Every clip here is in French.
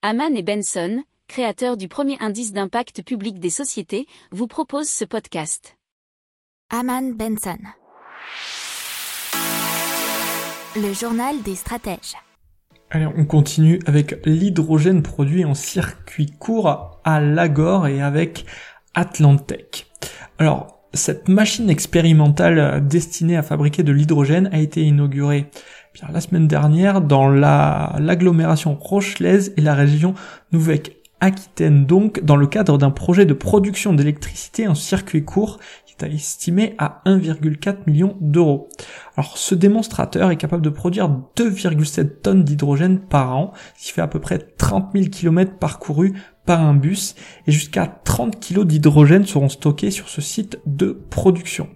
Haman et Benson, créateurs du premier indice d'impact public des sociétés, vous proposent ce podcast. Haman Benson. Le journal des stratèges. Allez, on continue avec l'hydrogène produit en circuit court à Lagor et avec Atlantec. Alors, cette machine expérimentale destinée à fabriquer de l'hydrogène a été inaugurée bien, la semaine dernière dans l'agglomération rochelaise et la région Nouvelle Aquitaine donc dans le cadre d'un projet de production d'électricité en circuit court qui est estimé à 1,4 million d'euros. Alors ce démonstrateur est capable de produire 2,7 tonnes d'hydrogène par an, ce qui fait à peu près 30 000 km parcourus par un bus et jusqu'à 30 kg d'hydrogène seront stockés sur ce site de production.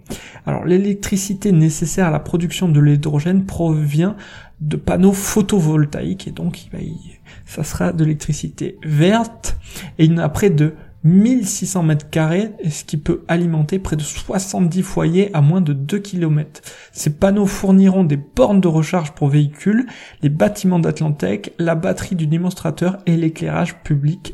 Alors l'électricité nécessaire à la production de l'hydrogène provient de panneaux photovoltaïques et donc ça sera de l'électricité verte et il y en a près de 1600 mètres carrés, ce qui peut alimenter près de 70 foyers à moins de 2 km. Ces panneaux fourniront des bornes de recharge pour véhicules, les bâtiments d'Atlantec, la batterie du démonstrateur et l'éclairage public